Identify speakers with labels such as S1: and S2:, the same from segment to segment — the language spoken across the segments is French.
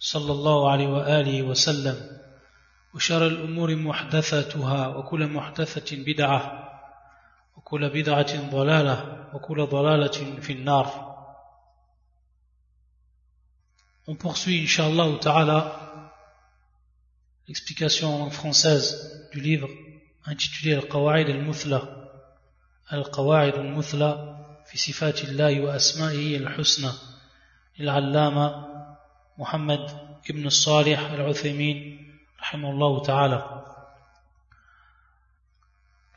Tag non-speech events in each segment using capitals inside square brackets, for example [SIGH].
S1: صلى الله عليه وآله وسلم. وشر الأمور محدثاتها وكل محدثة بدعة وكل بدعة ضلالة وكل ضلالة في النار. On poursuit, Inch'Allah ta'ala, l'explication française du livre intitulé Al-Qawa'id al-Muthla. Al-Qawa'id al-Muthla في صفات وأسمائه الحسنى للعلامة Mohamed ibn Salih al-Uthaymin, rahimahullah ta'ala.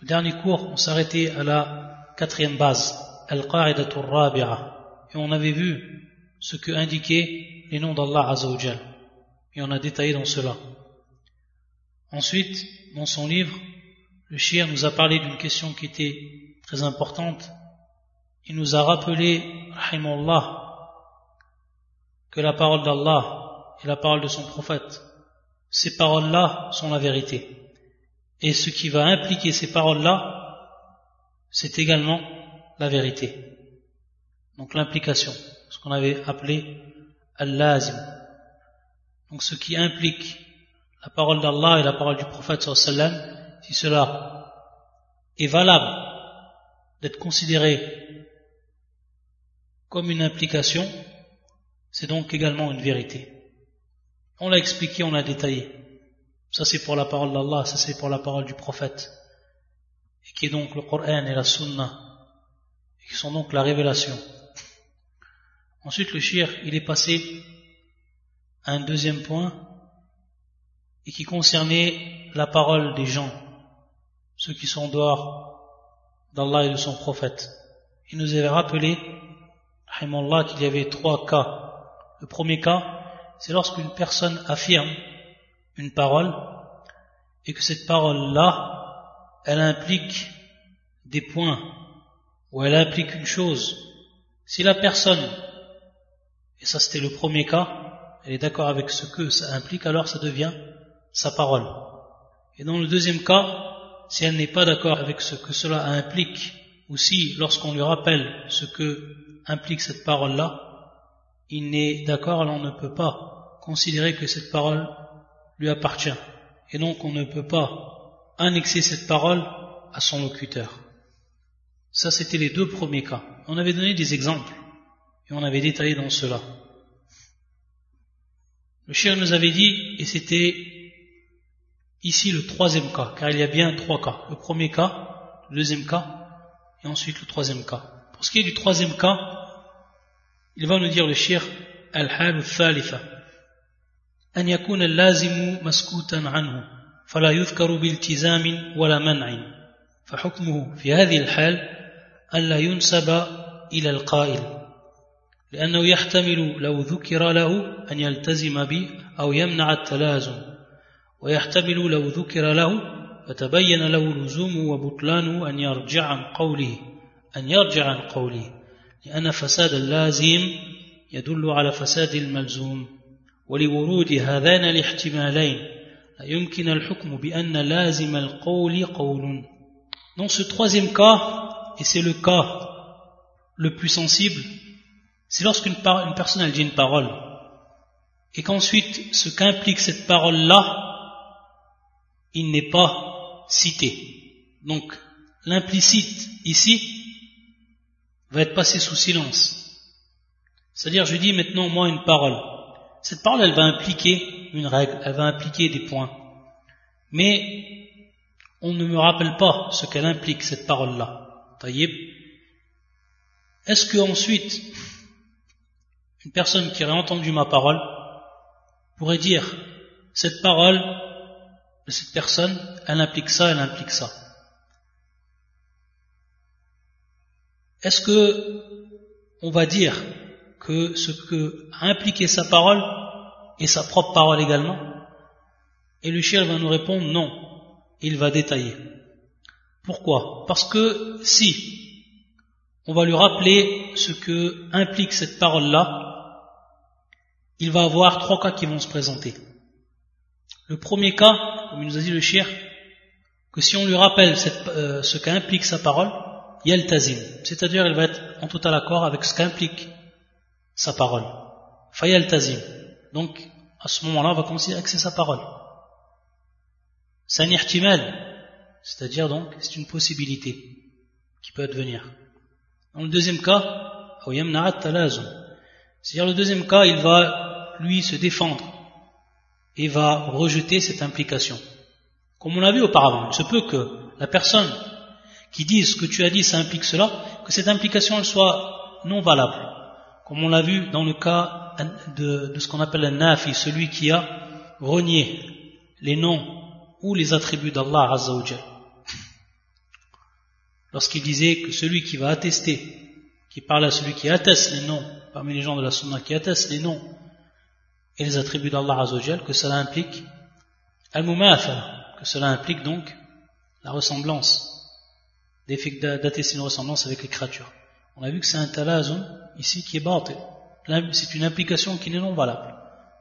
S1: Le dernier cours, on s'arrêtait à la quatrième base, Al-Qa'idatul Rabi'a, et on avait vu ce que indiquaient les noms d'Allah Azzawajal, et on a détaillé dans cela. Ensuite, dans son livre, le Shir nous a parlé d'une question qui était très importante. Il nous a rappelé, rahimahullah, que la parole d'Allah et la parole de son prophète, ces paroles-là sont la vérité. Et ce qui va impliquer ces paroles-là, c'est également la vérité. Donc l'implication, ce qu'on avait appelé al-lazim. Donc ce qui implique la parole d'Allah et la parole du prophète sallam, si cela est valable d'être considéré comme une implication, c'est donc également une vérité. On l'a expliqué, on l'a détaillé. Ça c'est pour la parole d'Allah, ça c'est pour la parole du prophète. Et qui est donc le Coran et la Sunna. Et qui sont donc la révélation. Ensuite le shir, il est passé à un deuxième point et qui concernait la parole des gens, ceux qui sont dehors d'Allah et de son prophète. Il nous avait rappelé, qu'il y avait trois cas. Le premier cas, c'est lorsqu'une personne affirme une parole et que cette parole-là, elle implique des points ou elle implique une chose. Si la personne, et ça c'était le premier cas, elle est d'accord avec ce que ça implique, alors ça devient sa parole. Et dans le deuxième cas, si elle n'est pas d'accord avec ce que cela implique, ou si lorsqu'on lui rappelle ce que implique cette parole-là, il n'est d'accord, on ne peut pas considérer que cette parole lui appartient. Et donc on ne peut pas annexer cette parole à son locuteur. Ça, c'était les deux premiers cas. On avait donné des exemples et on avait détaillé dans cela. Le chien nous avait dit, et c'était ici le troisième cas, car il y a bien trois cas. Le premier cas, le deuxième cas, et ensuite le troisième cas. Pour ce qui est du troisième cas, il va nous dire le shir al-hal al-thalitha أن يكون اللازم مسكوتا عنه فلا يذكر بالتزام ولا منع فحكمه في هذه الحال ألا ينسب إلى القائل لأنه يحتمل لو ذكر له أن يلتزم به أو يمنع التلازم. ويحتمل لو ذكر له فتبين له لزوم وبطلان أن يرجع عن قوله أن يرجع عن قوله. لأن فساد اللازم يدل على فساد الملزوم ولورود هذان الاحتمالين لا يمكن الحكم بأن لازم القول قول Dans ce troisième cas, et c'est le cas le plus sensible, c'est lorsqu'une une personne elle dit une parole, et qu'ensuite ce qu'implique cette parole-là, il n'est pas cité. Donc l'implicite ici va être passé sous silence. C'est-à-dire, je dis maintenant moi une parole. Cette parole, elle va impliquer une règle, elle va impliquer des points. Mais on ne me rappelle pas ce qu'elle implique, cette parole-là. Est-ce que ensuite, une personne qui aurait entendu ma parole pourrait dire, cette parole de cette personne, elle implique ça, elle implique ça? Est-ce que on va dire que ce que a impliqué sa parole, et sa propre parole également? Et le shir va nous répondre non, il va détailler. Pourquoi? Parce que si on va lui rappeler ce que implique cette parole-là, il va avoir trois cas qui vont se présenter. Le premier cas, comme il nous a dit le shir, que si on lui rappelle euh, ce qu'implique sa parole, yaltazim, c'est-à-dire il va être en total accord avec ce qu'implique sa parole. Fayaltazim. Donc, à ce moment-là, on va considérer que c'est sa parole. C'est un c'est-à-dire donc, c'est une possibilité qui peut advenir. Dans le deuxième cas, c'est-à-dire le deuxième cas, il va lui se défendre et va rejeter cette implication. Comme on l'a vu auparavant, il se peut que la personne qui dise ce que tu as dit, ça implique cela, que cette implication soit non valable. Comme on l'a vu dans le cas de, ce qu'on appelle un nafi, celui qui a renié les noms ou les attributs d'Allah Azzawajal. Lorsqu'il disait que celui qui va attester, qui parle à celui qui atteste les noms, parmi les gens de la Sunna qui atteste les noms et les attributs d'Allah Azzawajal, que cela implique al-mumathala, que cela implique donc la ressemblance, d'attester une ressemblance avec les créatures. On a vu que c'est un talazum ici qui est batté. C'est une implication qui n'est non valable.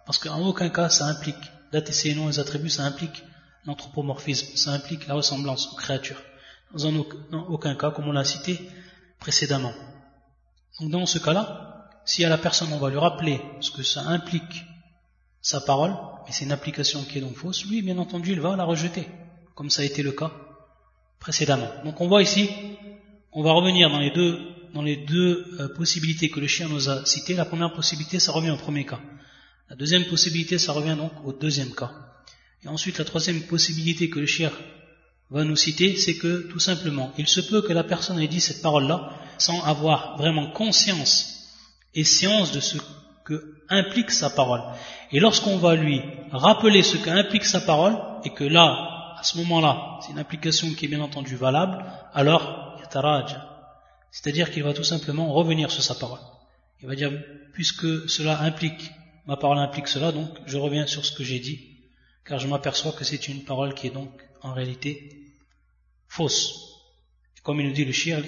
S1: Parce qu'en aucun cas ça implique d'attester les noms et les attributs, ça implique l'anthropomorphisme, ça implique la ressemblance aux créatures. Dans, aucun cas, comme on l'a cité précédemment. Donc dans ce cas-là, si à la personne on va lui rappeler ce que ça implique sa parole, et c'est une application qui est donc fausse, lui, bien entendu, il va la rejeter, comme ça a été le cas précédemment. Donc on voit ici, on va revenir dans les deux, dans les deux euh, possibilités que le chien nous a citées. La première possibilité, ça revient au premier cas. La deuxième possibilité, ça revient donc au deuxième cas. Et ensuite, la troisième possibilité que le chien va nous citer, c'est que tout simplement, il se peut que la personne ait dit cette parole-là sans avoir vraiment conscience et science de ce que implique sa parole. Et lorsqu'on va lui rappeler ce qu'implique sa parole, et que là, à ce moment-là, c'est une application qui est bien entendu valable, alors yataraja. C'est-à-dire qu'il va tout simplement revenir sur sa parole. Il va dire, puisque cela implique, ma parole implique cela, donc je reviens sur ce que j'ai dit, car je m'aperçois que c'est une parole qui est donc en réalité fausse. Comme il nous dit le shir,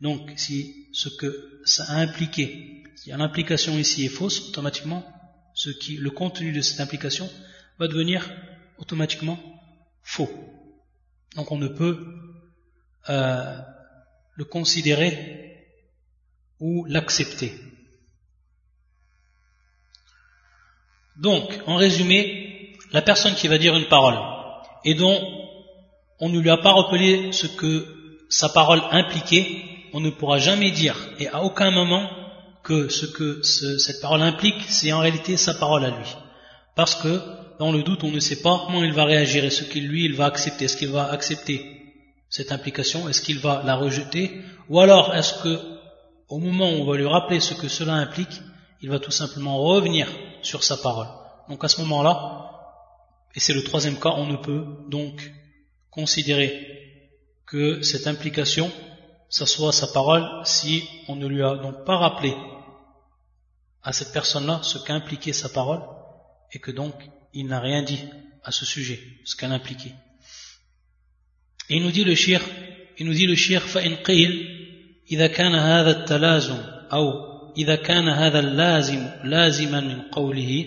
S1: donc si ce que ça a impliqué, si l'implication ici est fausse, automatiquement, ce qui, le contenu de cette implication va devenir automatiquement faux. Donc on ne peut euh, le considérer ou l'accepter. Donc, en résumé, la personne qui va dire une parole et dont on ne lui a pas rappelé ce que sa parole impliquait, on ne pourra jamais dire, et à aucun moment, que ce que cette parole implique, c'est en réalité sa parole à lui. Parce que, dans le doute, on ne sait pas comment il va réagir et ce qu'il lui, il va accepter? Est-ce qu'il va accepter cette implication? Est-ce qu'il va la rejeter? Ou alors, est-ce que, au moment où on va lui rappeler ce que cela implique, il va tout simplement revenir sur sa parole? Donc à ce moment-là, et c'est le troisième cas, on ne peut donc considérer que cette implication, ça soit sa parole, si on ne lui a donc pas rappelé à cette personne-là ce qu'impliquait sa parole, et que donc il n'a rien dit à ce sujet, ce qu'elle impliquait. Et il nous dit le shir, il nous dit le shir, فإن قيل إذا كان هذا التلازم أو إذا كان هذا اللازم لازما من قوله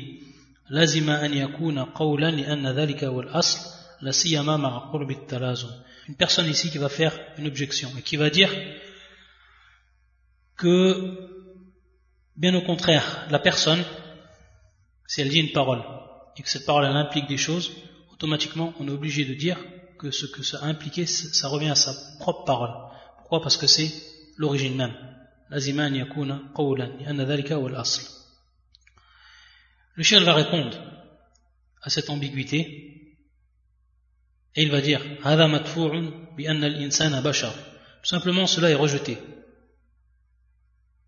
S1: لازم أن يكون قولا لأن ذلك هو الأصل لا سيما مع قرب التلازم une personne ici qui va faire une objection et qui va dire que Bien au contraire, la personne, si elle dit une parole et que cette parole elle implique des choses, automatiquement on est obligé de dire que ce que ça a impliqué, ça revient à sa propre parole. Pourquoi? Parce que c'est l'origine même. Le chien va répondre à cette ambiguïté et il va dire Tout simplement cela est rejeté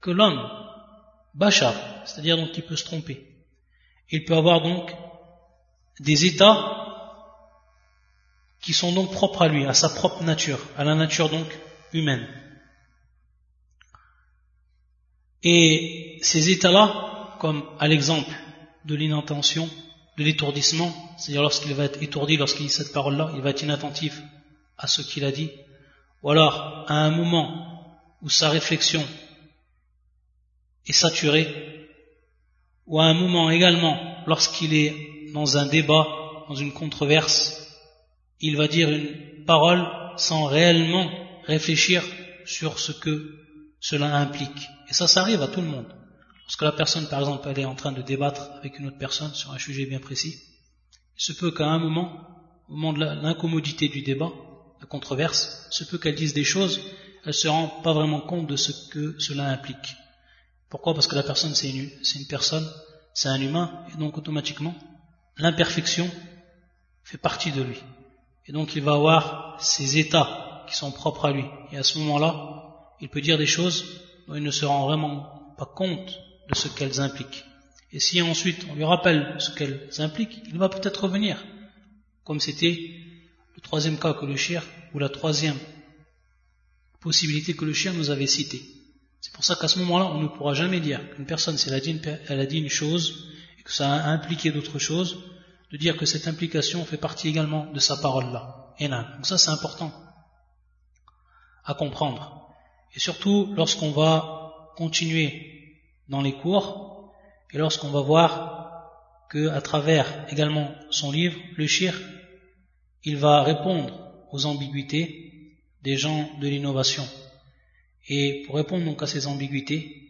S1: que l'homme, bachar, c'est-à-dire donc il peut se tromper, il peut avoir donc des états qui sont donc propres à lui, à sa propre nature, à la nature donc humaine. Et ces états-là, comme à l'exemple de l'inattention, de l'étourdissement, c'est-à-dire lorsqu'il va être étourdi, lorsqu'il dit cette parole-là, il va être inattentif à ce qu'il a dit, ou alors à un moment où sa réflexion est saturée, ou à un moment également lorsqu'il est dans un débat, dans une controverse, il va dire une parole sans réellement réfléchir sur ce que cela implique. Et ça, ça arrive à tout le monde. Lorsque la personne, par exemple, elle est en train de débattre avec une autre personne sur un sujet bien précis, il se peut qu'à un moment, au moment de l'incommodité du débat, la controverse, il se peut qu'elle dise des choses, elle se rend pas vraiment compte de ce que cela implique. Pourquoi Parce que la personne, c'est une, personne, c'est un humain, et donc automatiquement, l'imperfection fait partie de lui. Et donc il va avoir ses états qui sont propres à lui. Et à ce moment-là, il peut dire des choses dont il ne se rend vraiment pas compte de ce qu'elles impliquent. Et si ensuite on lui rappelle ce qu'elles impliquent, il va peut-être revenir, comme c'était le troisième cas que le chien, ou la troisième possibilité que le chien nous avait citée. C'est pour ça qu'à ce moment-là, on ne pourra jamais dire qu'une personne, si elle a dit une, chose, et que ça a impliqué d'autres choses, de dire que cette implication fait partie également de sa parole-là. Et là, donc ça c'est important à comprendre. Et surtout lorsqu'on va continuer dans les cours et lorsqu'on va voir que à travers également son livre, le shir, il va répondre aux ambiguïtés des gens de l'innovation. Et pour répondre donc à ces ambiguïtés,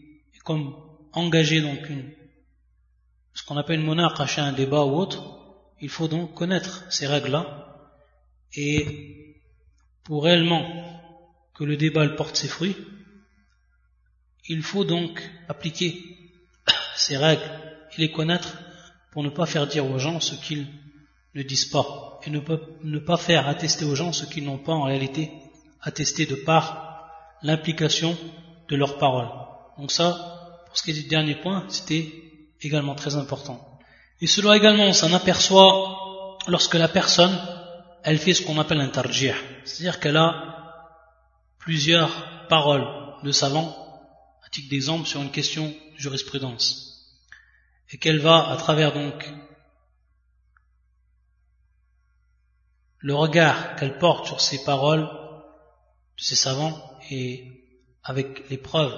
S1: comme engager donc une, ce qu'on appelle une monarque, un débat ou autre, il faut donc connaître ces règles-là. Et pour réellement que le débat porte ses fruits, il faut donc appliquer [COUGHS] ces règles et les connaître pour ne pas faire dire aux gens ce qu'ils ne disent pas et ne, pas faire attester aux gens ce qu'ils n'ont pas en réalité attesté de par l'implication de leurs paroles. Donc ça, pour ce qui est du dernier point, c'était également très important. Et cela également, on s'en aperçoit lorsque la personne, elle fait ce qu'on appelle un tarjih. C'est-à-dire qu'elle a plusieurs paroles de savants, à titre d'exemple, sur une question de jurisprudence. Et qu'elle va, à travers donc le regard qu'elle porte sur ces paroles de ces savants et avec les preuves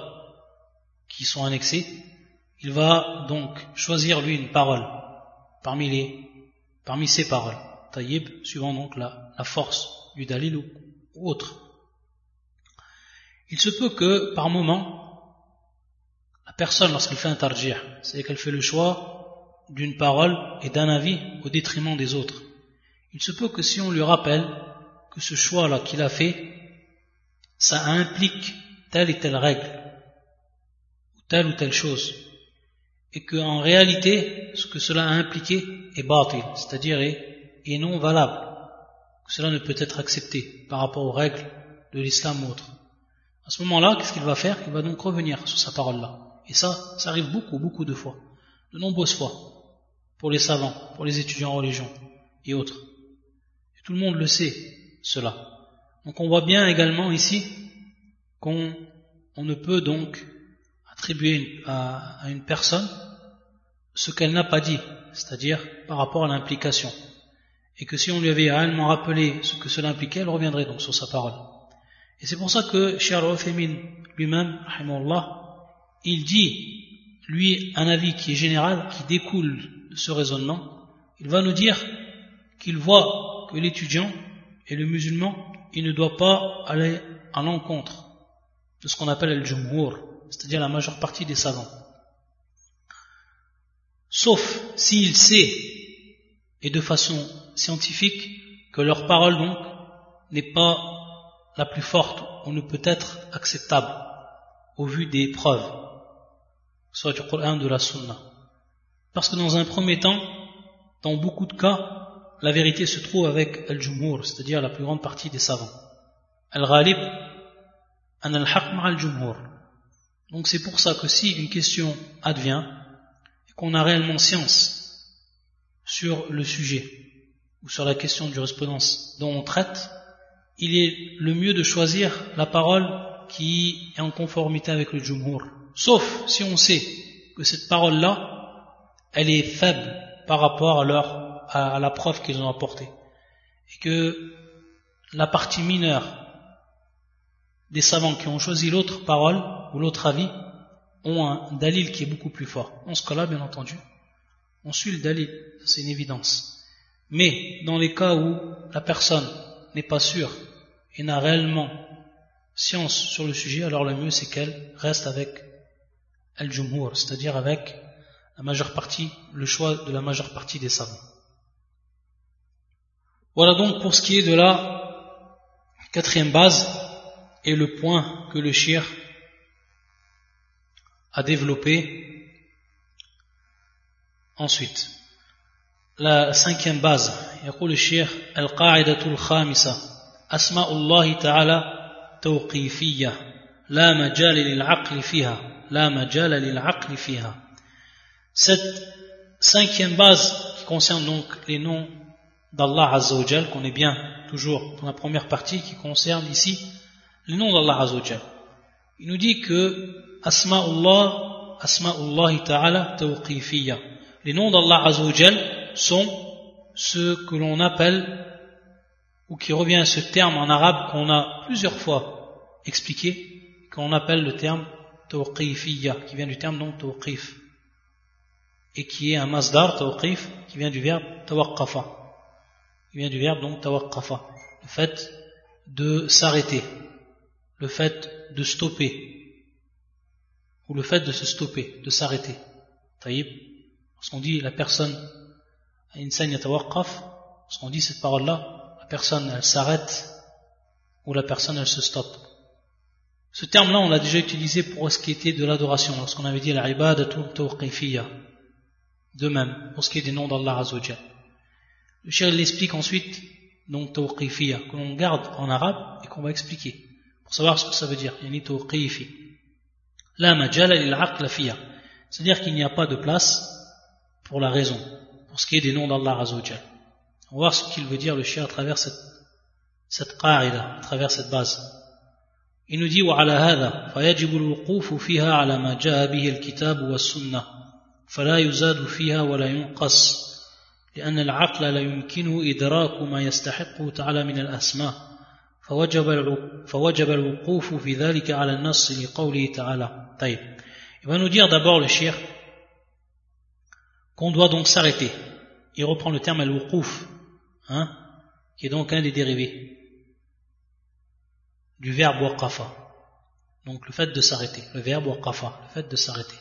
S1: qui sont annexées, il va donc choisir lui une parole parmi, les, parmi ces paroles. Taïb, suivant donc la, force du dalil ou, autre. Il se peut que, par moment, la personne, lorsqu'elle fait un tarjih, c'est qu'elle fait le choix d'une parole et d'un avis au détriment des autres. Il se peut que si on lui rappelle que ce choix-là qu'il a fait, ça implique telle et telle règle, ou telle ou telle chose, et qu'en réalité, ce que cela a impliqué est batil, c'est-à-dire est, est, non valable, que cela ne peut être accepté par rapport aux règles de l'islam ou autre. À ce moment-là, qu'est-ce qu'il va faire? Il va donc revenir sur sa parole-là. Et ça, ça arrive beaucoup, beaucoup de fois, de nombreuses fois, pour les savants, pour les étudiants en religion et autres. Et tout le monde le sait, cela. Donc on voit bien également ici qu'on on ne peut donc attribuer à, à une personne ce qu'elle n'a pas dit, c'est-à-dire par rapport à l'implication. Et que si on lui avait réellement rappelé ce que cela impliquait, elle reviendrait donc sur sa parole. Et c'est pour ça que Charles Othaymin lui-même, il dit, lui, un avis qui est général, qui découle de ce raisonnement, il va nous dire qu'il voit que l'étudiant et le musulman, il ne doit pas aller à l'encontre de ce qu'on appelle le jumhur, c'est-à-dire la majeure partie des savants. Sauf s'il sait, et de façon scientifique, que leur parole donc n'est pas la plus forte ou ne peut être acceptable. au vu des preuves, soit du Coran de la Sunna. Parce que dans un premier temps, dans beaucoup de cas, la vérité se trouve avec al-jumhur, c'est-à-dire la plus grande partie des savants. Al-ghalib, an al-haq al-jumhur. Donc c'est pour ça que si une question advient, et qu'on a réellement science sur le sujet, ou sur la question de jurisprudence dont on traite, il est le mieux de choisir la parole qui est en conformité avec le jumhur. Sauf si on sait que cette parole-là, elle est faible par rapport à leur à, la preuve qu'ils ont apportée. Et que la partie mineure des savants qui ont choisi l'autre parole ou l'autre avis ont un dalil qui est beaucoup plus fort. En ce cas-là, bien entendu, on suit le dalil, c'est une évidence. Mais dans les cas où la personne n'est pas sûre et n'a réellement science sur le sujet, alors le mieux c'est qu'elle reste avec al-jumhur, c'est-à-dire avec la majeure partie, le choix de la majeure partie des savants. Voilà donc pour ce qui est de la quatrième base et le point que le shir a développé. Ensuite, la cinquième base, يقول الشيخ القاعدة الخامسة أسماء الله تعالى توقيفية لا مجال للعقل فيها لا مجال للعقل فيها Cette cinquième base qui concerne donc les noms d'Allah Azzawajal, qu'on est bien toujours dans la première partie qui concerne ici le nom d'Allah Azzawajal. Il nous dit que Asma'ullah, Asma'ullah Ta'ala Tawqifiyya. Les noms d'Allah Azzawajal sont ce que l'on appelle, ou qui revient à ce terme en arabe qu'on a plusieurs fois expliqué, qu'on appelle le terme Tawqifiyya, qui vient du terme donc Tawqif, et qui est un masdar Tawqif, qui vient du verbe Tawaqqafa il vient du verbe donc tawaqqafa, le fait de s'arrêter, le fait de stopper, ou le fait de se stopper, de s'arrêter. Taïb, lorsqu'on dit la personne insane tawaqqaf, lorsqu'on dit cette parole-là, la personne elle s'arrête, ou la personne elle se stoppe. Ce terme-là, on l'a déjà utilisé pour ce qui était de l'adoration, lorsqu'on avait dit l'ibadatul tawqifiyya. De même, pour ce qui est des noms d'Allah Azzawajal. Le cher l'explique ensuite, donc tawqifiyya, que l'on garde en arabe et qu'on va expliquer, pour savoir ce que ça veut dire. Yani tawqifi. La majala lil C'est-à-dire qu'il n'y a pas de place pour la raison, pour ce qui est des noms d'Allah Azzawajal. On va voir ce qu'il veut dire le cher à travers cette, cette qa'ida, à travers cette base. Il nous dit وعلى هذا فيجب الوقوف فيها على ما جاء به الكتاب والسنة فلا يزاد فيها ولا ينقص لأن العقل لا يمكنه إدراك ما يستحقه تعالى من الأسماء فوجب فوجب الوقوف في ذلك على النص لقوله تعالى طيب il va nous dire d'abord le shir qu'on doit donc s'arrêter il reprend le terme al-wuquf hein, qui est donc un des dérivés du verbe waqafa donc le fait de s'arrêter le verbe waqafa le fait de s'arrêter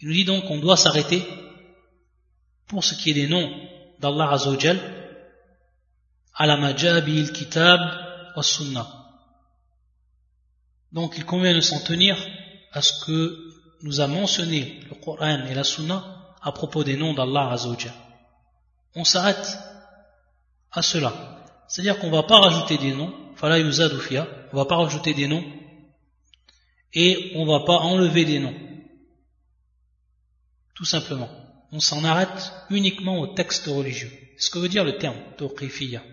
S1: il nous dit donc qu'on doit s'arrêter pour ce qui est des noms d'Allah Azzawajal, majabi kitab wa sunnah. Donc il convient de s'en tenir à ce que nous a mentionné le Coran et la Sunna à propos des noms d'Allah Azzawajal. On s'arrête à cela. C'est-à-dire qu'on ne va pas rajouter des noms, fala yuzadufia, on ne va pas rajouter des noms et on ne va pas enlever des noms. Tout simplement on s'en arrête uniquement au texte religieux. Ce que veut dire le terme tawqifiyya.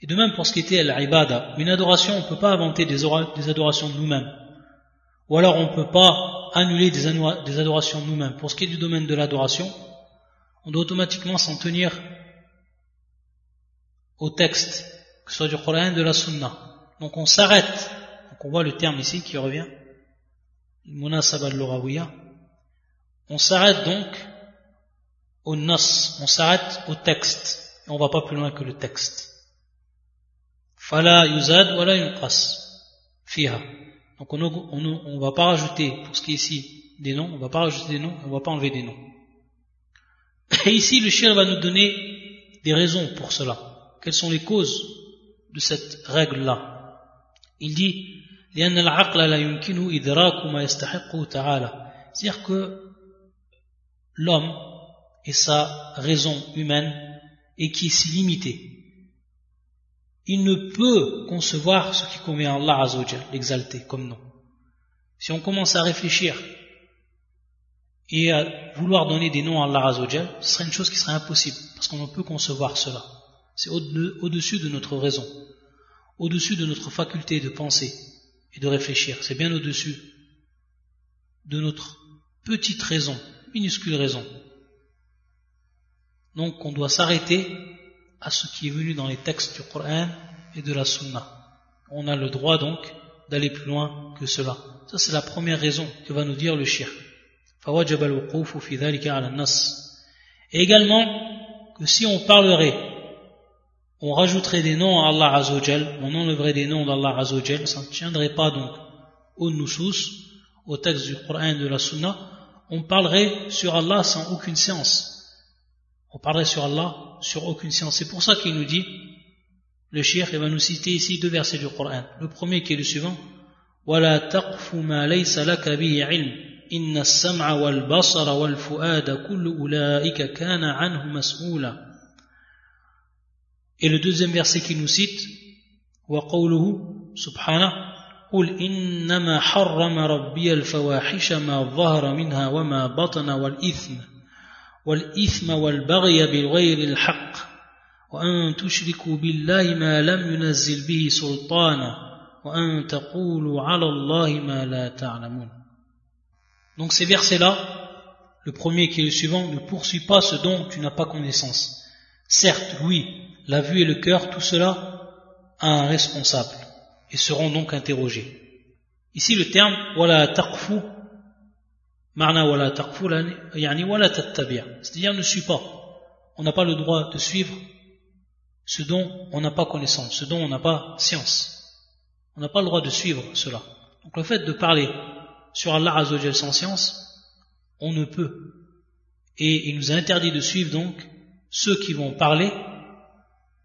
S1: Et de même pour ce qui était l'ibada, une adoration, on ne peut pas inventer des, adorations de nous-mêmes. Ou alors on ne peut pas annuler des, adorations de nous-mêmes. Pour ce qui est du domaine de l'adoration, on doit automatiquement s'en tenir au texte, que ce soit du Coran de la Sunna. Donc on s'arrête. Donc on voit le terme ici qui revient. On s'arrête donc au on s'arrête au texte, on va pas plus loin que le texte. Fala yuzad wala yunqas fiha. Donc on ne va pas rajouter, pour ce qui est ici, des noms, on va pas rajouter des noms, on va pas enlever des noms. Et ici, le chien va nous donner des raisons pour cela. Quelles sont les causes de cette règle-là? Il dit, C'est-à-dire que l'homme et sa raison humaine et qui est si limitée, il ne peut concevoir ce qui convient à Allah Azzawajal, l'exalter comme nom. Si on commence à réfléchir et à vouloir donner des noms à Allah Azzawajal, ce serait une chose qui serait impossible, parce qu'on ne peut concevoir cela. C'est au-dessus de notre raison, au-dessus de notre faculté de penser et de réfléchir. C'est bien au-dessus de notre petite raison, minuscule raison. Donc on doit s'arrêter à ce qui est venu dans les textes du Coran et de la Sunna. On a le droit donc d'aller plus loin que cela. Ça c'est la première raison que va nous dire le shirk. Et également que si on parlerait, on rajouterait des noms à Allah Azzawajal, on enlèverait des noms d'Allah Azzawajal, ça ne tiendrait pas donc au nusus, au texte du Coran et de la Sunna, on parlerait sur Allah sans aucune science On parlerait sur Allah sur aucune science. C'est pour ça qu'il nous dit, le shir, il va nous citer ici deux versets du Coran. Le premier qui est le suivant, وَلَا تَقْفُ مَا لَيْسَ لَكَ بِهِ عِلْمٍ إِنَّ السَّمْعَ وَالْبَصَرَ وَالْفُؤَادَ كُلُّ أُولَئِكَ كَانَ عَنْهُ مَسْئُولًا Et le deuxième verset qu'il nous cite, وَقَوْلُهُ سبحانه قل إنما حرم ربي الفواحش ما ظهر منها وما بطن والإثم والإثم والبغي بغير الحق وأن تشركوا بالله ما لم ينزل به سلطانا وأن تقولوا على الله ما لا تعلمون Donc ces versets-là, le premier qui est le suivant, ne poursuit pas ce dont tu n'as pas connaissance. Certes, oui, la vue et le cœur, tout cela a un responsable et seront donc interrogés. Ici le terme wala taqfu c'est-à-dire ne suis pas. On n'a pas le droit de suivre ce dont on n'a pas connaissance, ce dont on n'a pas science. On n'a pas le droit de suivre cela. Donc le fait de parler sur Allah Azzawajal sans science, on ne peut. Et il nous a interdit de suivre donc ceux qui vont parler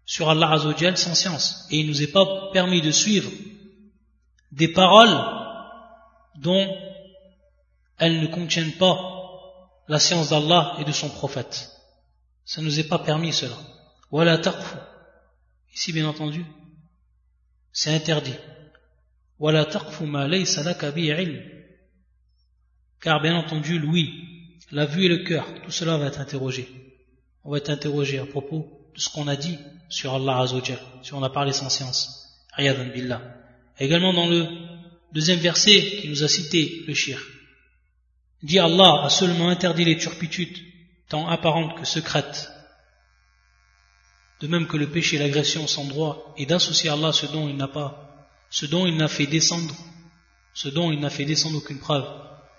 S1: sur Allah Azzawajal sans science. Et il nous est pas permis de suivre des paroles dont elles ne contiennent pas la science d'Allah et de son prophète. Ça ne nous est pas permis cela. Wala taqfu. Ici, bien entendu, c'est interdit. Wala taqfu ma laysa. Car bien entendu, oui, la vue et le cœur, tout cela va être interrogé. On va être interrogé à propos de ce qu'on a dit sur Allah Azzawajal, si on a parlé sans science. Ayadan billah. Également dans le deuxième verset qui nous a cité le shir, dit Allah a seulement interdit les turpitudes, tant apparentes que secrètes, de même que le péché et l'agression sans droit, et d'associer à Allah ce dont il n'a pas, ce dont il n'a fait descendre, ce dont il n'a fait descendre aucune preuve,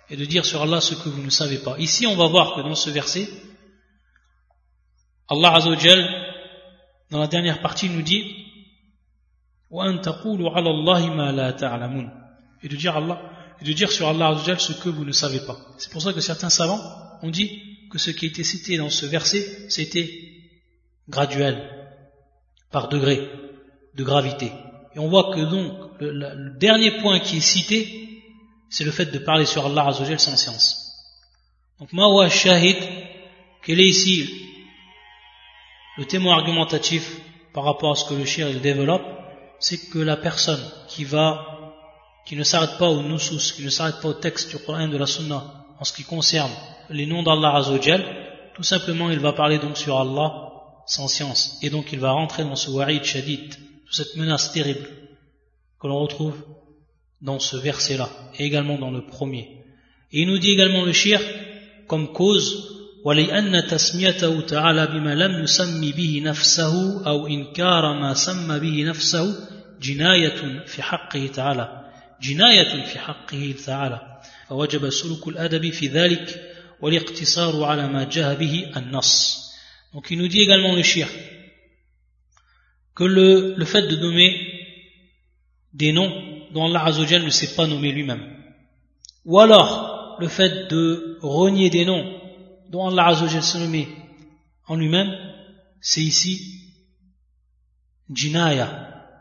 S1: et de dire sur Allah ce que vous ne savez pas. Ici, on va voir que dans ce verset, Allah Azzawajal, dans la dernière partie, nous dit et de dire Allah et de dire sur Allah ce que vous ne savez pas. C'est pour ça que certains savants ont dit que ce qui a été cité dans ce verset, c'était graduel, par degré de gravité. Et on voit que donc le, dernier point qui est cité, c'est le fait de parler sur Allah Azzawajal sans science. Donc Mawa Shahid, quel est ici le témoin argumentatif par rapport à ce que le shir développe, c'est que la personne qui va qui ne s'arrête pas au nusus, qui ne s'arrête pas au texte du Coran de la Sunna en ce qui concerne les noms d'Allah Azzawajal, tout simplement il va parler donc sur Allah sans science. Et donc il va rentrer dans ce wa'id shadid, cette menace terrible que l'on retrouve dans ce verset-là, et également dans le premier. Et il nous dit également le shir comme cause ولأن تسميته تعالى بما لم يسمي به نفسه أو إنكار ما سمى به نفسه جناية في حقه تعالى جناية في حقه تعالى فوجب سلوك الأدب في ذلك والاقتصار على ما جاء به النص Donc il nous dit également le shir que le, le fait de nommer des noms dont Allah Azzawajal ne s'est pas nommé lui-même ou alors le fait de renier des noms dont Allah Azzawajal s'est nommé en lui-même c'est ici jinaya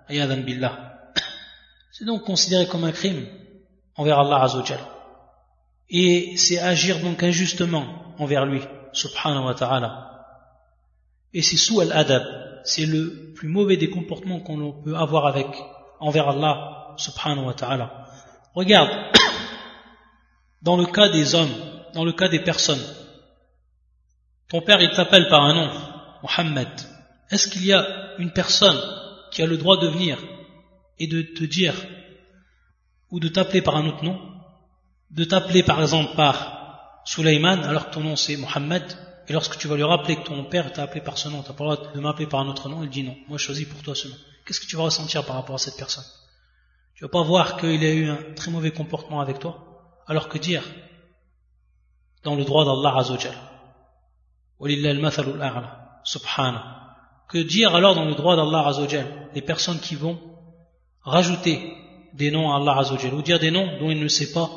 S1: ayadan billah C'est donc considéré comme un crime envers Allah Azzawajal. Et c'est agir donc injustement envers lui, subhanahu wa ta'ala. Et c'est sous al-adab, c'est le plus mauvais des comportements qu'on peut avoir avec, envers Allah subhanahu wa ta'ala. Regarde, [COUGHS] dans le cas des hommes, dans le cas des personnes, ton père il t'appelle par un nom, Mohammed. Est-ce qu'il y a une personne qui a le droit de venir et de te dire ou de t'appeler par un autre nom, de t'appeler par exemple par Sulaiman alors que ton nom c'est Mohammed, et lorsque tu vas lui rappeler que ton père t'a appelé par ce nom, tu n'as pas le droit de m'appeler par un autre nom, il dit non, moi je choisis pour toi ce nom. Qu'est-ce que tu vas ressentir par rapport à cette personne? Tu vas pas voir qu'il a eu un très mauvais comportement avec toi, alors que dire dans le droit d'Allah Azzawajal? Subhana que dire alors dans le droit d'Allah Azzawajal? Les personnes qui vont rajouter des noms à Allah Azzawajal ou dire des noms dont il ne sait pas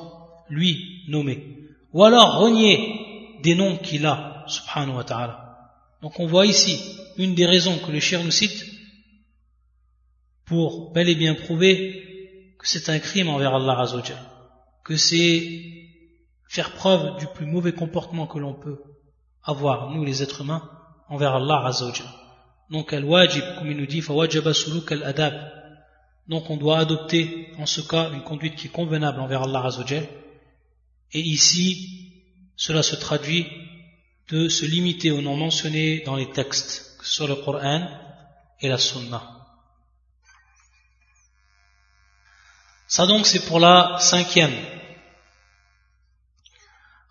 S1: lui nommer. Ou alors renier des noms qu'il a subhanahu wa ta'ala. Donc on voit ici une des raisons que le shir nous cite pour bel et bien prouver que c'est un crime envers Allah Azzawajal que c'est faire preuve du plus mauvais comportement que l'on peut avoir nous les êtres humains envers Allah Azzawajal. Donc, al-wajib, comme il nous dit, suluk al-adab. Donc, on doit adopter, en ce cas, une conduite qui est convenable envers Allah Azzawajal. Et ici, cela se traduit de se limiter aux noms mentionnés dans les textes, que ce le Coran et la Sunna. Ça donc, c'est pour la cinquième.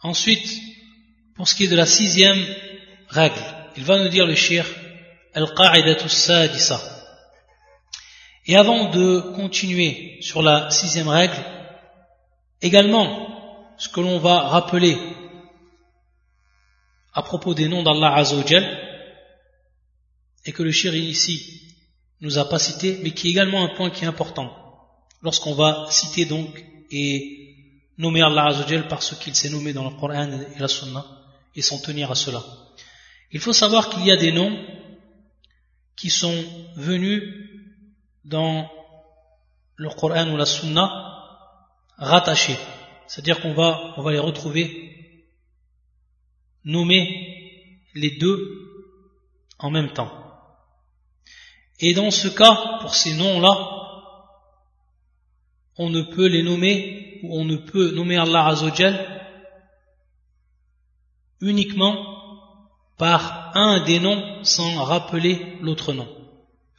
S1: Ensuite, pour ce qui est de la sixième règle, il va nous dire le shir et avant de continuer sur la sixième règle, également, ce que l'on va rappeler à propos des noms d'Allah Azzawajal, et que le shir ici nous a pas cité, mais qui est également un point qui est important, lorsqu'on va citer donc et nommer Allah Azzawajal par ce qu'il s'est nommé dans le Coran et la Sunna, et s'en tenir à cela. Il faut savoir qu'il y a des noms qui sont venus dans le Coran ou la Sunna rattachés. C'est-à-dire qu'on va, on va les retrouver nommer les deux en même temps. Et dans ce cas, pour ces noms-là, on ne peut les nommer ou on ne peut nommer Allah Azzawajal uniquement par un des noms sans rappeler l'autre nom.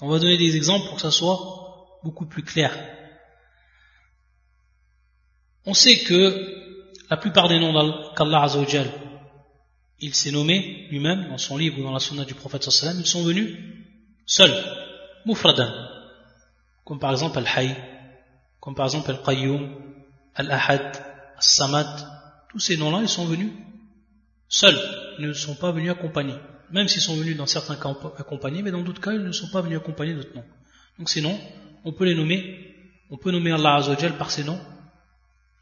S1: On va donner des exemples pour que ça soit beaucoup plus clair. On sait que la plupart des noms qu'Allah Azzawajal il s'est nommé lui-même dans son livre ou dans la sunna du prophète sallam, ils sont venus seuls, mufradan, comme par exemple Al-Hayy, comme par exemple Al-Qayyum, Al-Ahad, Al-Samad, tous ces noms-là, ils sont venus seuls, ils ne sont pas venus accompagnés. Même s'ils sont venus dans certains cas accompagnés, mais dans d'autres cas, ils ne sont pas venus accompagnés d'autres noms. Donc ces noms, on peut les nommer, on peut nommer Allah Azzawajal par ces noms,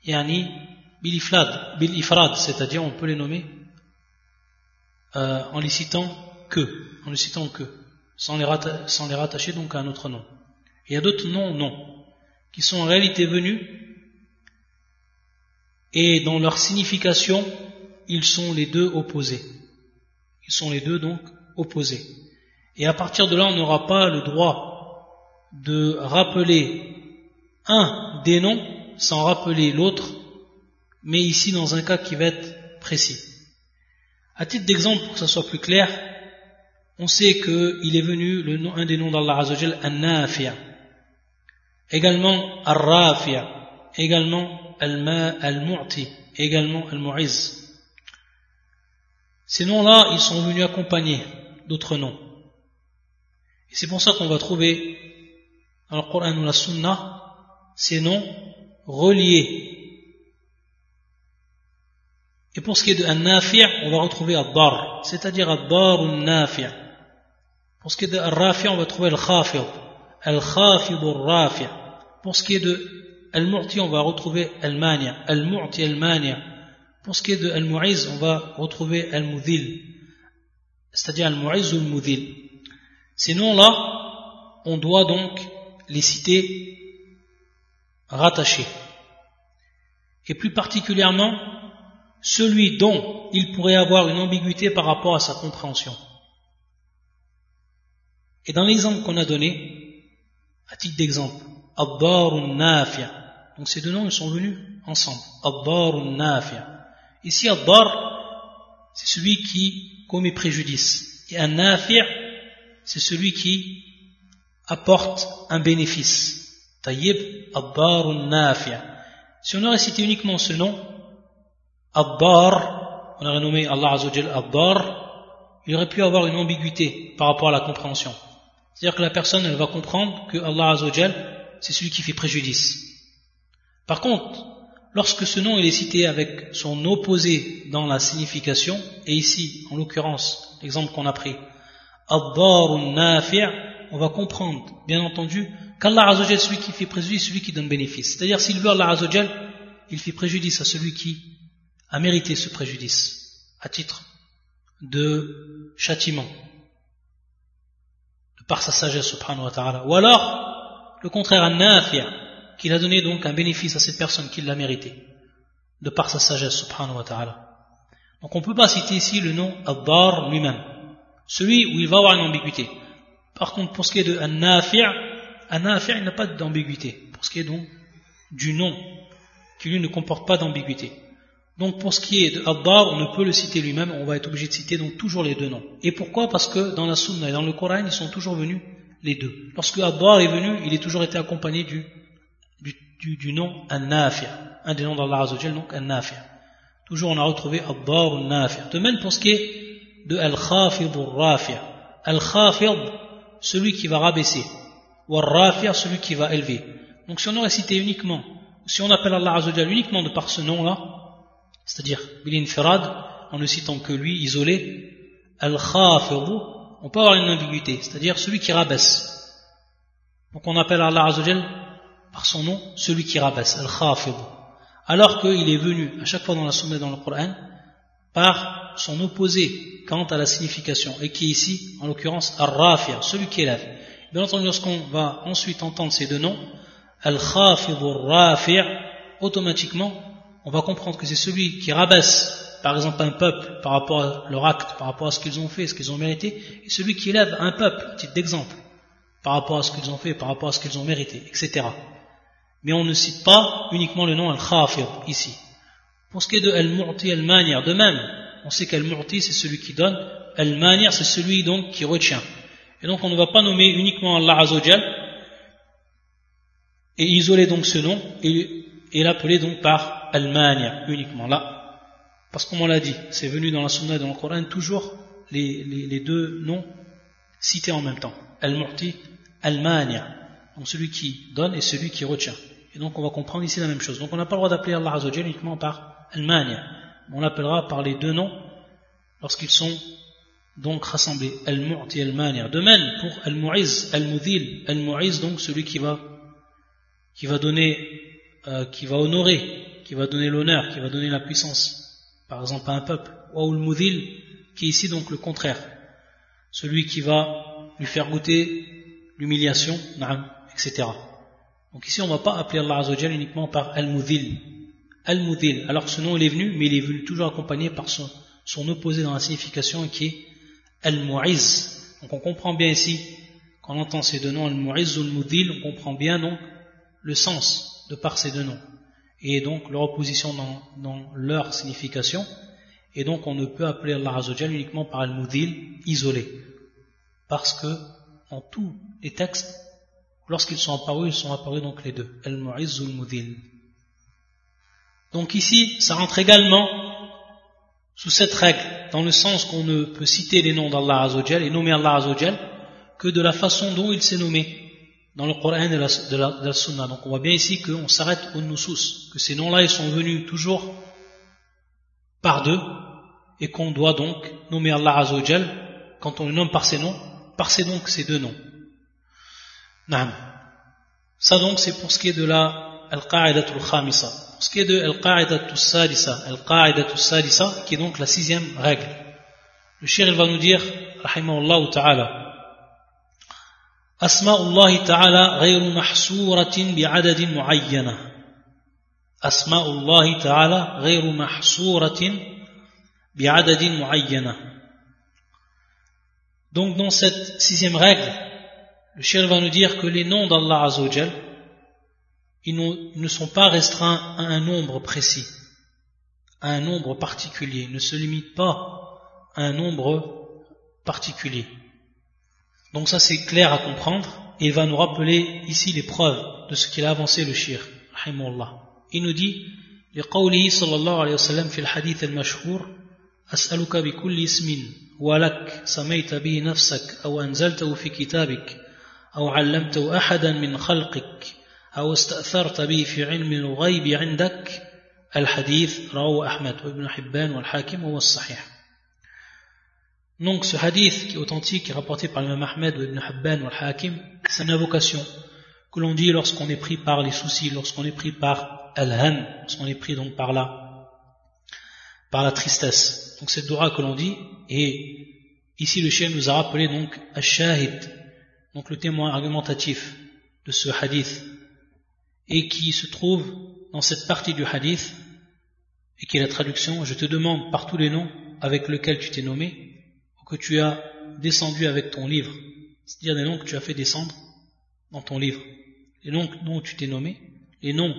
S1: yani bil ifrad, bil ifrad, c'est-à-dire on peut les nommer euh, en les citant que, en les citant que, sans les, sans les rattacher donc à un autre nom. il y a d'autres noms, non, qui sont en réalité venus et dans leur signification ils sont les deux opposés. Ils sont les deux donc opposés. Et à partir de là, on n'aura pas le droit de rappeler un des noms sans rappeler l'autre, mais ici dans un cas qui va être précis. À titre d'exemple, pour que ça soit plus clair, on sait qu'il est venu le nom, un des noms d'Allah Azzawajal, An-Nafi'a. Également Ar-Rafi'a. Également Al-Mu'ti. Également Al-Mu'iz. Ces noms-là, ils sont venus accompagner d'autres noms. Et c'est pour ça qu'on va trouver dans le Coran ou la Sunna ces noms reliés. Et pour ce qui est de An-Nafi' on va retrouver Ad-Dar, c'est-à-dire Ad-Dar ou Nafi' Pour ce qui est de Al-Rafi' on va trouver Al-Khafid, Al-Khafid Al-Rafi' Pour ce qui est de Al-Mu'ti, on va retrouver Al-Mani' Al-Mu'ti Al-Mani' Pour ce qui est de Al-Mu'iz, on va retrouver Al-Mudhil, c'est-à-dire Al-Mu'iz ou Al-Mudhil. Ces noms-là, on doit donc les citer rattaché. Et plus particulièrement, celui dont il pourrait avoir une ambiguïté par rapport à sa compréhension. Et dans l'exemple qu'on a donné, à titre d'exemple, Abbar Nafi'a. Donc ces deux noms, ils sont venus ensemble. Abbar Nafi'a. Ici, Abbar, c'est celui qui commet préjudice. Et un Nafi'a, c'est celui qui apporte un bénéfice. Tayyib Abbar Nafi'a. Si on aurait cité uniquement ce nom, Abbar, on aurait nommé Allah Azzawajal Abbar, il aurait pu avoir une ambiguïté par rapport à la compréhension. C'est-à-dire que la personne, elle va comprendre que Allah Azzawajal, c'est celui qui fait préjudice. Par contre, lorsque ce nom est cité avec son opposé dans la signification, et ici, en l'occurrence, l'exemple qu'on a pris, on va comprendre, bien entendu, qu'Allah Azzawajal, celui qui fait préjudice, celui qui donne bénéfice. C'est-à-dire, s'il veut Allah Azzawajal, il fait préjudice à celui qui a mérité ce préjudice, à titre de châtiment, de par sa sagesse, subhanahu wa ta'ala. Ou alors, le contraire, un nafia, qu'il a donné donc un bénéfice à cette personne qui l'a mérité, de par sa sagesse, subhanahu wa ta'ala. Donc on ne peut pas citer ici le nom Abbar lui-même, celui où il va avoir une ambiguïté. Par contre, pour ce qui est de An-Nafi', An-Nafi' il n'a pas d'ambiguïté. Pour ce qui est donc du nom, qui lui ne comporte pas d'ambiguïté. Donc pour ce qui est de Abbar, on ne peut le citer lui-même, on va être obligé de citer donc toujours les deux noms. Et pourquoi? Parce que dans la Sunna et dans le Coran, ils sont toujours venus les deux. Lorsque Abbar est venu, il est toujours été accompagné du, du, nom An-Nafi', un des noms d'Allah Azzawajal, donc An-Nafi'. Toujours on a retrouvé Abbar An-Nafi'. De même pour ce qui est de Al-Khafid Al-Rafi'. Al-Khafid, celui qui va rabaisser. Ou Al-Rafi' celui qui va élever. Donc si on aurait cité uniquement, si on appelle Allah Azzawajal uniquement de par ce nom-là, c'est-à-dire Bilin Firad, en ne citant que lui, isolé, Al-Khafid, on peut avoir une ambiguïté, c'est-à-dire celui qui rabaisse. Donc on appelle Allah Azzawajal par son nom, celui qui rabaisse, Al-Khafid. Alors qu'il est venu, à chaque fois dans la Sunna dans le Coran, par son opposé quant à la signification, et qui est ici, en l'occurrence, Al-Rafia, celui qui élève. Bien entendu, lorsqu'on va ensuite entendre ces deux noms, Al-Khafid Al-Rafi', automatiquement, on va comprendre que c'est celui qui rabaisse, par exemple, un peuple par rapport à leur acte, par rapport à ce qu'ils ont fait, ce qu'ils ont mérité, et celui qui élève un peuple, titre d'exemple, par rapport à ce qu'ils ont fait, par rapport à ce qu'ils ont mérité, etc. Mais on ne cite pas uniquement le nom Al-Khafir ici. Pour ce qui est de Al-Mu'ti Al-Manir, de même, on sait qu'Al-Mu'ti c'est celui qui donne, Al-Manir c'est celui donc qui retient. Et donc on ne va pas nommer uniquement Allah Azzawajal et isoler donc ce nom et, l'appeler donc par Al-Manir uniquement là. Parce que comme on l'a dit, c'est venu dans la Sunna et dans le Coran toujours les, deux noms cités en même temps. Al-Mu'ti, Al-Manir. Donc celui qui donne et celui qui retient. Et donc on va comprendre ici la même chose. Donc on n'a pas le droit d'appeler Allah Azzawajal uniquement par Al-Mani'. On l'appellera par les deux noms lorsqu'ils sont donc rassemblés. Al-Mu'ti Al-Mani'. De même pour Al-Mu'iz, Al-Mudhil. Al-Mu'iz donc celui qui va, qui va donner, euh, qui va honorer, qui va donner l'honneur, qui va donner la puissance. Par exemple à un peuple. Ou Al-Mudhil qui est ici donc le contraire. Celui qui va lui faire goûter l'humiliation, etc. Donc ici, on ne va pas appeler Allah uniquement par Al-Mudhil. Al-Mudhil. Alors ce nom, il est venu, mais il est venu toujours accompagné par son, opposé dans la signification qui est Al-Mu'iz. Donc on comprend bien ici, quand on entend ces deux noms, Al-Mu'iz ou Al-Mudhil, on comprend bien donc le sens de par ces deux noms. Et donc leur opposition dans, leur signification. Et donc on ne peut appeler Allah uniquement par Al-Mudhil isolé. Parce que dans tous les textes, lorsqu'ils sont apparus, ils sont apparus donc les deux, Al-Mu'izz Al-Mudhil. Donc ici, ça rentre également sous cette règle, dans le sens qu'on ne peut citer les noms d'Allah Azzawajal et nommer Allah Azzawajal que de la façon dont il s'est nommé dans le Coran et de la, de. Donc on voit bien ici qu'on s'arrête au Nusus, que ces noms-là, ils sont venus toujours par deux, et qu'on doit donc nommer Allah Azzawajal quand on le nomme par ces noms, par ces donc ces deux noms. Ça donc c'est pour ce qui est de la Al-Qa'idatul Khamisa. Pour ce qui est de Al-Qa'idatul Sadisa, Al-Qa'idatul Sadisa, qui est donc la sixième règle. Le shir il va nous dire, rahimahullah ta'ala, أسماء الله تعالى غير محصورة بعدد معينة أسماء الله تعالى غير محصورة بعدد معينة Donc dans cette sixième règle, le shir va nous dire que les noms d'Allah Azzawajal, ils ne sont pas restreints à un nombre précis, à un nombre particulier, ne se limitent pas à un nombre particulier. Donc ça c'est clair à comprendre et il va nous rappeler ici les preuves de ce qu'il a avancé le shir. Il nous dit لقوله صلى الله عليه وسلم في الحديث المشهور أسألك بكل اسم ولك سميت به نفسك أو أنزلته في كتابك أو علمته أحدا من خلقك أو استأثرت به في علم الغيب عندك الحديث رواه أحمد وابن حبان والحاكم هو الصحيح Donc ce hadith qui est authentique, qui est rapporté par l'imam Ahmed ou Ibn Habban ou Al-Hakim, c'est une invocation que l'on dit lorsqu'on est pris par les soucis, lorsqu'on est pris par Al-Han, lorsqu'on est pris donc par la, par la tristesse. Donc c'est dua que l'on dit, et ici le chien nous a rappelé donc Al-Shahid, donc le témoin argumentatif de ce hadith, et qui se trouve dans cette partie du hadith, et qui est la traduction, je te demande par tous les noms avec lesquels tu t'es nommé, que tu as descendu avec ton livre, c'est-à-dire les noms que tu as fait descendre dans ton livre, les noms dont tu t'es nommé, les noms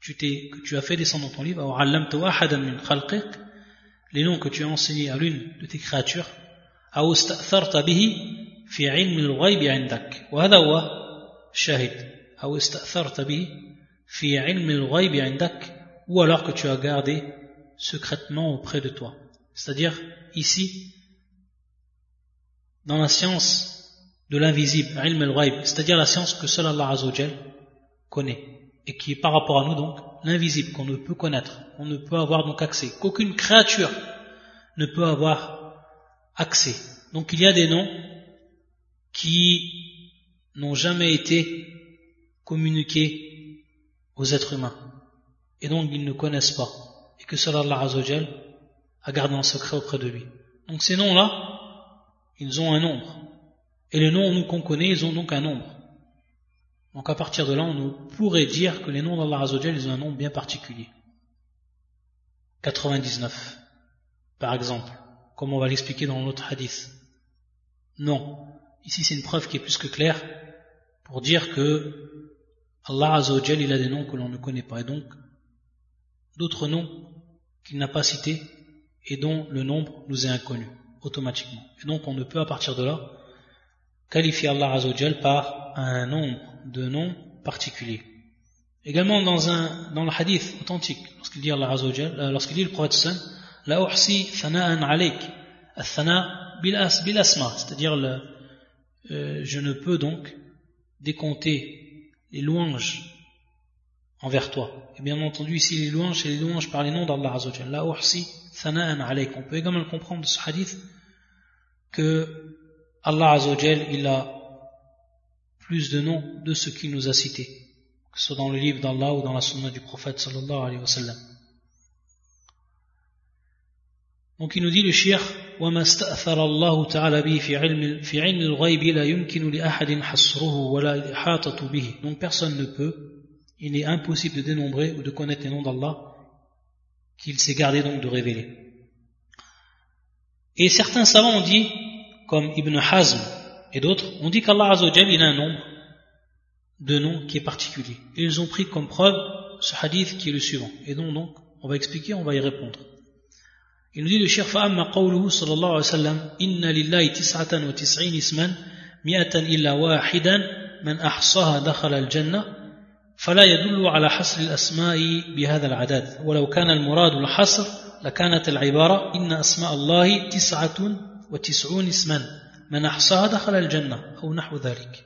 S1: que tu, que tu as fait descendre dans ton livre, les noms que tu as enseignés à l'une de tes créatures, ou alors que tu as gardé secrètement auprès de toi. C'est-à-dire, ici, dans la science de l'invisible, c'est-à-dire la science que seul Allah Azzawajal connaît, et qui est par rapport à nous donc l'invisible, qu'on ne peut connaître, qu'on ne peut avoir donc accès, qu'aucune créature ne peut avoir accès. Donc il y a des noms qui n'ont jamais été communiqués aux êtres humains, et donc ils ne connaissent pas, et que seul Allah a gardé en secret auprès de lui. Donc ces noms-là, ils ont un nombre. Et les noms qu'on connaît, ils ont donc un nombre. Donc à partir de là, on pourrait dire que les noms d'Allah Azzawajal, ils ont un nombre bien particulier. 99, par exemple, comme on va l'expliquer dans notre hadith. Non. Ici, c'est une preuve qui est plus que claire pour dire que Allah il a des noms que l'on ne connaît pas. Et donc, d'autres noms qu'il n'a pas cités et dont le nombre nous est inconnu automatiquement. Et donc on ne peut à partir de là qualifier Allah Azzawajal par un nombre de noms particuliers. Également dans, un, dans le hadith authentique, lorsqu'il dit Allah Azzawajal, euh, lorsqu'il dit le prophète La uhsi thana'an alayk, thana bil asma, c'est-à-dire euh, je ne peux donc décompter les louanges envers toi. Et bien entendu, ici, les louanges, c'est les louanges par les noms d'Allah Azzawajal. La uhsi thana'an alayk. On peut également le comprendre de ce hadith que Allah Azzawajal, il a plus de noms de ce qu'il nous a cités, que ce soit dans le livre d'Allah ou dans la sunna du prophète sallallahu alayhi wa sallam. Donc il nous dit le shir وما استأثر الله تعالى به في علم في علم الغيب لا يمكن لأحد حصره ولا الإحاطة به. Donc personne ne peut il est impossible de dénombrer ou de connaître les noms d'Allah qu'il s'est gardé donc de révéler. Et certains savants ont dit, comme Ibn Hazm et d'autres, ont dit qu'Allah Azzawajal, il a un nombre de noms qui est particulier. Et ils ont pris comme preuve ce hadith qui est le suivant. Et donc, donc on va expliquer, on va y répondre. Cheikh Fa'amma qawluhu sallallahu alayhi wa sallam Inna lillahi tis'atan wa tis'in isman mi'atan illa wahidan man ahsaha dakhala al-jannah فلا يدل على حصر الأسماء بهذا العدد. ولو كان المراد الحصر لكانت العبارة إن أسماء الله تسعة وتسعون اسما من أحصاها دخل الجنة أو نحو ذلك.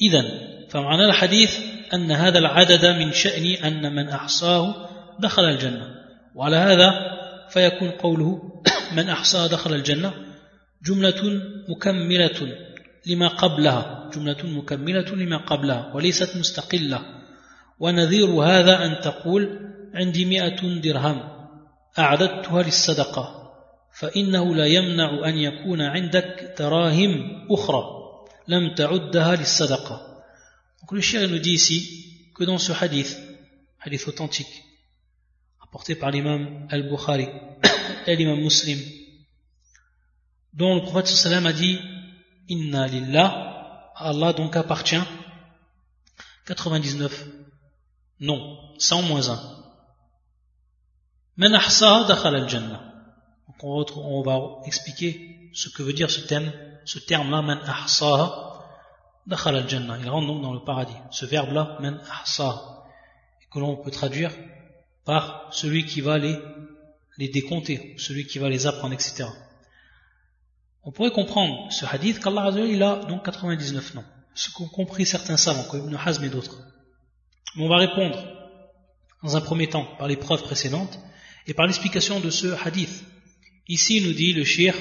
S1: إذا فمعنى الحديث أن هذا العدد من شأن أن من أحصاه دخل الجنة. وعلى هذا فيكون قوله من أحصاها دخل الجنة جملة مكملة لما قبلها جملة مكملة لما قبلها وليست مستقلة. ونذير هذا أن تقول عندي مئة درهم أعددتها للصدقة فإنه لا يمنع أن يكون عندك دراهم أخرى لم تعدها للصدقة. Donc le shir nous dit ici que dans ce hadith, hadith authentique, apporté par l'imam al-Bukhari [COUGHS] et l'imam muslim, dont le prophète sallam a dit Inna lillah, Allah donc appartient 99. Non, 100 moins 1. Man ahsaha dakhal al-jannah. Donc on, on va expliquer ce que veut dire ce terme, ce terme-là, man dakhal al-jannah. Il rentre donc dans le paradis. Ce verbe-là, que l'on peut traduire par celui qui va les, décompter, celui qui va les apprendre, etc. On pourrait comprendre ce hadith qu'Allah il a donc 99 noms, ce qu'ont compris certains savants, comme Ibn Hazm et d'autres. Mais on va répondre, dans un premier temps, par les preuves précédentes et par l'explication de ce hadith. Ici, nous dit le shir [COUGHS]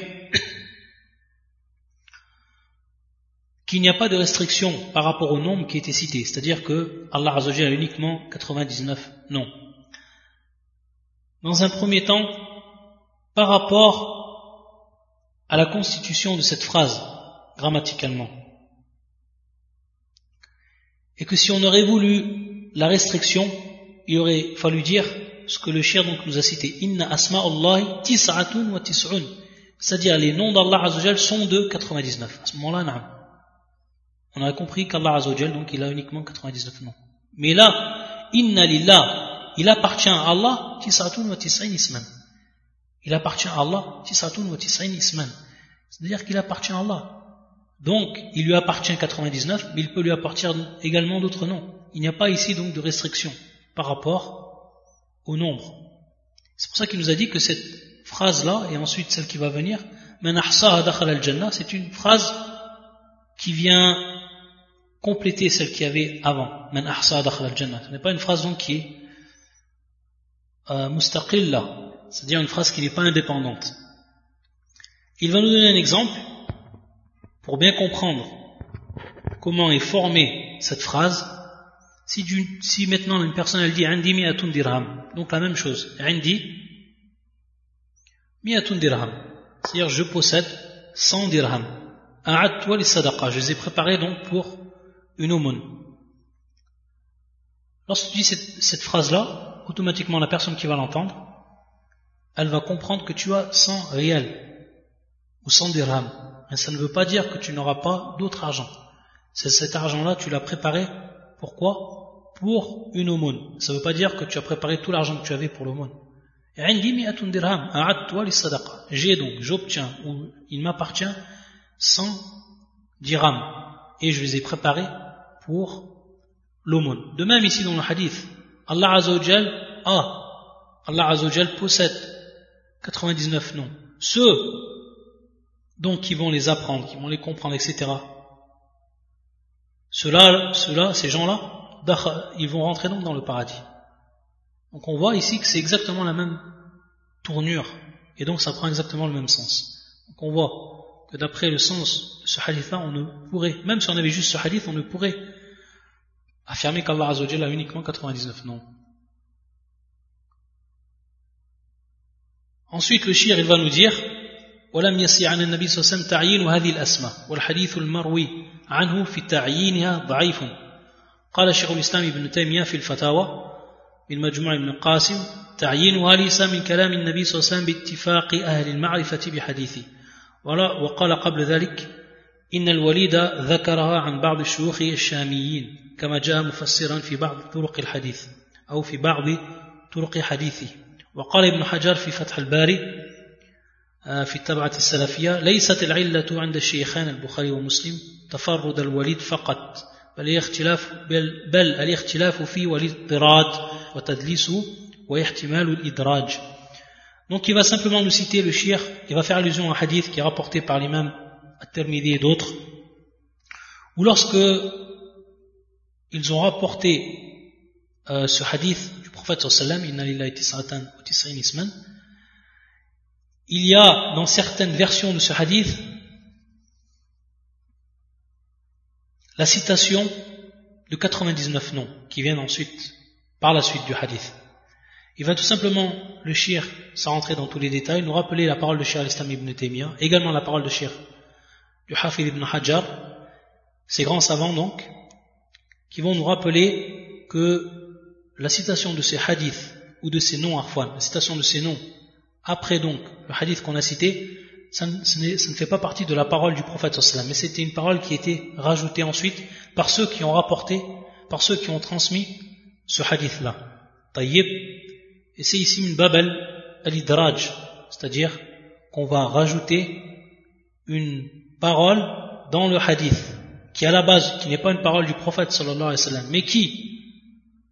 S1: qu'il n'y a pas de restriction par rapport au nombre qui était cité, c'est-à-dire que Allah a uniquement 99 noms. Dans un premier temps, par rapport à la constitution de cette phrase, grammaticalement. Et que si on aurait voulu la restriction, il aurait fallu dire ce que le donc nous a cité Inna asma Allah tis'atun wa tis'un. C'est-à-dire les noms d'Allah Azzawajal sont de 99. À ce moment-là, on a compris qu'Allah Azzawajal, donc il a uniquement 99 noms. Mais là, Inna lillah, il appartient à Allah tis'atun wa isman. Il appartient à Allah tis'atun wa isman. C'est-à-dire qu'il appartient à Allah. Donc, il lui appartient 99, mais il peut lui appartenir également d'autres noms. Il n'y a pas ici donc de restriction par rapport au nombre. C'est pour ça qu'il nous a dit que cette phrase-là, et ensuite celle qui va venir, c'est une phrase qui vient compléter celle qu'il y avait avant. Ce n'est pas une phrase donc qui est euh, mustaqilla, c'est-à-dire une phrase qui n'est pas indépendante. Il va nous donner un exemple pour bien comprendre comment est formée cette phrase si, si maintenant une personne elle dit Indi mi'atun dirham, donc la même chose, Indi mi'atun dirham, c'est-à-dire je possède 100 dirham. A'atwa li sadaqa, je les ai préparés donc pour une aumône. Lorsque tu dis cette, cette phrase-là, automatiquement la personne qui va l'entendre, elle va comprendre que tu as 100 réels ou 100 dirhams. Mais ça ne veut pas dire que tu n'auras pas d'autre argent. C'est cet argent-là, tu l'as préparé pourquoi? Pour une aumône. Ça ne veut pas dire que tu as préparé tout l'argent que tu avais pour l'aumône. J'ai donc, j'obtiens, ou il m'appartient 100 dirhams. Et je les ai préparés pour l'aumône. De même ici dans le hadith, Allah Azzawajal a, Allah Azzawajal possède 99 noms. Ceux donc qui vont les apprendre, qui vont les comprendre, etc. Ceux-là, ceux ces gens-là, ils vont rentrer donc dans le paradis. Donc on voit ici que c'est exactement la même tournure, et donc ça prend exactement le même sens. Donc on voit que d'après le sens de ce hadith-là, on ne pourrait, même si on avait juste ce hadith, on ne pourrait affirmer qu'Allah Azzawajal a uniquement 99 noms. Ensuite, le shir, il va nous dire ولم يسي عن النبي صلى الله عليه وسلم تعيين هذه الأسماء والحديث المروي عنه في تعيينها ضعيف قال شيخ الإسلام ابن تيمية في الفتاوى من مجموع ابن قاسم تعيينها ليس من كلام النبي صلى الله عليه وسلم باتفاق أهل المعرفة بحديثه وقال قبل ذلك إن الوليد ذكرها عن بعض الشيوخ الشاميين كما جاء مفسرا في بعض طرق الحديث أو في بعض طرق حديثه. وقال ابن حجر في فتح الباري في التبعة السلفية ليست العلة عند الشيخان البخاري ومسلم تفرد الوليد فقط بل الاختلاف بل, بل الاختلاف في والاضطراد وتدليسه واحتمال الإدراج. Donc il va simplement nous citer le shir, il va faire allusion à un hadith qui est rapporté par l'imam At-Tirmidhi et d'autres, où lorsque ils ont rapporté euh, ce hadith du prophète sallallahu il y a dans certaines versions de ce hadith la citation de 99 noms qui viennent ensuite par la suite du hadith. Il va tout simplement, le shir, sans rentrer dans tous les détails, nous rappeler la parole de Shir al-Islam ibn Taymiyyah, également la parole de shir du Hafid ibn Hajar, ces grands savants donc, qui vont nous rappeler que la citation de ces hadiths ou de ces noms arfouan, la citation de ces noms après donc le hadith qu'on a cité, ça, ne fait pas partie de la parole du prophète mais c'était une parole qui a été rajoutée ensuite par ceux qui ont rapporté, par ceux qui ont transmis ce hadith-là. Tayyib, et c'est ici une babel al-idraj, c'est-à-dire qu'on va rajouter une parole dans le hadith, qui à la base, qui n'est pas une parole du prophète sallallahu alayhi wa sallam, mais qui,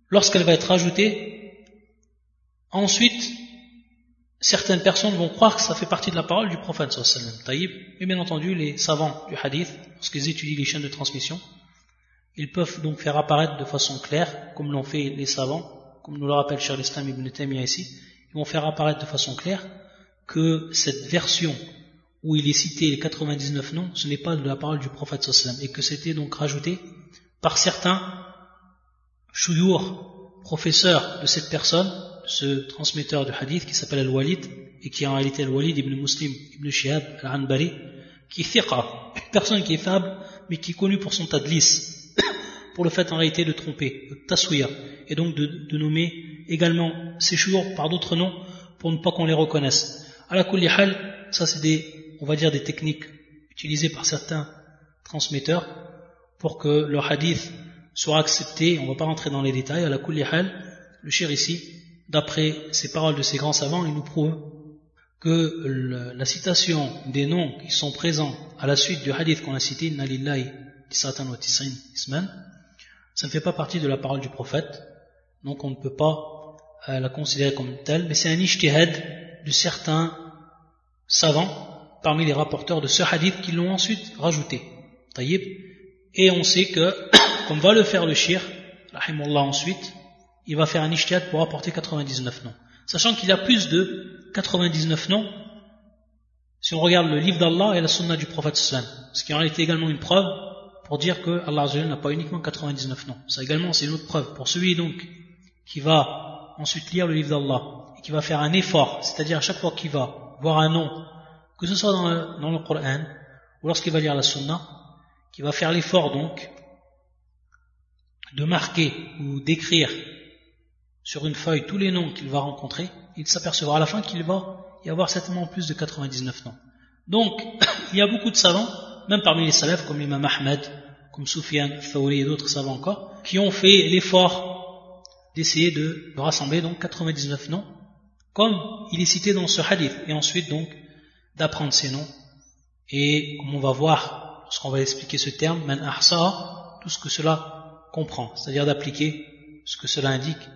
S1: lorsqu'elle va être rajoutée, ensuite, certaines personnes vont croire que ça fait partie de la parole du prophète sallallahu alayhi wa sallam. Mais bien entendu, les savants du hadith, lorsqu'ils étudient les chaînes de transmission, ils peuvent donc faire apparaître de façon claire, comme l'ont fait les savants, comme nous le rappelle Cheikh l'Islam ibn Taymiyyah ici, ils vont faire apparaître de façon claire que cette version où il est cité les 99 noms, ce n'est pas de la parole du prophète sallam et que c'était donc rajouté par certains chouyours, professeurs de cette personne, ce transmetteur de hadith qui s'appelle Al-Walid et qui est en réalité Al-Walid ibn Muslim ibn Shihab al-Anbari, qui est thiqa, une personne qui est faible mais qui est connue pour son tadlis, [COUGHS] pour le fait en réalité de tromper, de taswiya, et donc de, nommer également ces chouyours par d'autres noms pour ne pas qu'on les reconnaisse. À la ça c'est des on va dire, des techniques utilisées par certains transmetteurs pour que le hadith soit accepté. On ne va pas rentrer dans les détails. À la kulli le shir ici, d'après ces paroles de ces grands savants, il nous prouve que la citation des noms qui sont présents à la suite du hadith qu'on a cité, Nalillahi Isman, ça ne fait pas partie de la parole du prophète, donc on ne peut pas euh, la considérer comme telle, mais c'est un ijtihad de certains savants parmi les rapporteurs de ce hadith qui l'ont ensuite rajouté. Et on sait que, [COUGHS] comme va le faire le shir, rahimullah ensuite, il va faire un ishtihad pour apporter 99 noms. Sachant qu'il a plus de 99 noms, si on regarde le livre d'Allah et la sunna du prophète sallam, ce qui en réalité également une preuve pour dire que Allah n'a pas uniquement 99 noms. Ça également c'est une autre preuve. Pour celui donc qui va ensuite lire le livre d'Allah et qui va faire un effort, c'est-à-dire à chaque fois qu'il va voir un nom que ce soit dans le, dans Coran ou lorsqu'il va lire la Sunna, qui va faire l'effort donc de marquer ou d'écrire sur une feuille tous les noms qu'il va rencontrer, il s'apercevra à la fin qu'il va y avoir certainement plus de 99 noms. Donc, [COUGHS] il y a beaucoup de savants, même parmi les salafs comme Imam Ahmed, comme Soufiane, Thawri et d'autres savants encore, qui ont fait l'effort d'essayer de, de rassembler donc 99 noms, comme il est cité dans ce hadith, et ensuite donc d'apprendre ces noms. Et comme on va voir, lorsqu'on va expliquer ce terme, man tout ce que cela comprend, c'est-à-dire d'appliquer ce que cela indique.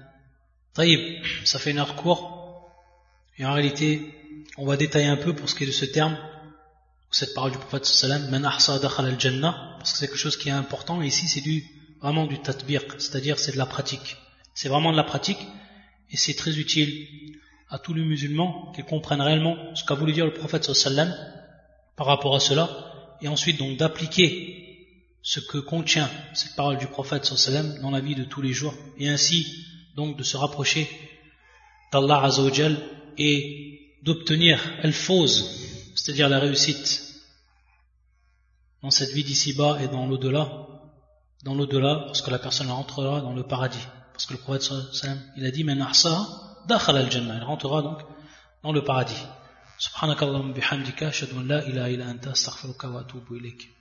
S1: Taïb, ça fait une heure court, et en réalité, on va détailler un peu pour ce qui est de ce terme, cette parole du prophète sallam, man ahsa al jannah, parce que c'est quelque chose qui est important, et ici c'est du, vraiment du tatbiq, c'est-à-dire c'est de la pratique. C'est vraiment de la pratique, et c'est très utile à tous les musulmans qu'ils comprennent réellement ce qu'a voulu dire le prophète sallam par rapport à cela, et ensuite donc d'appliquer ce que contient cette parole du prophète sallam dans la vie de tous les jours, et ainsi donc de se rapprocher d'Allah Azzawajal et d'obtenir al-fawz, c'est-à-dire la réussite dans cette vie d'ici-bas et dans l'au-delà, dans l'au-delà, lorsque la personne rentrera dans le paradis. Parce que le prophète sallam, il a dit, Men دخل الجنة il rentrera donc dans le paradis سبحانك اللهم بحمدك أشهد أن لا إله إلا أنت أستغفرك وأتوب إليك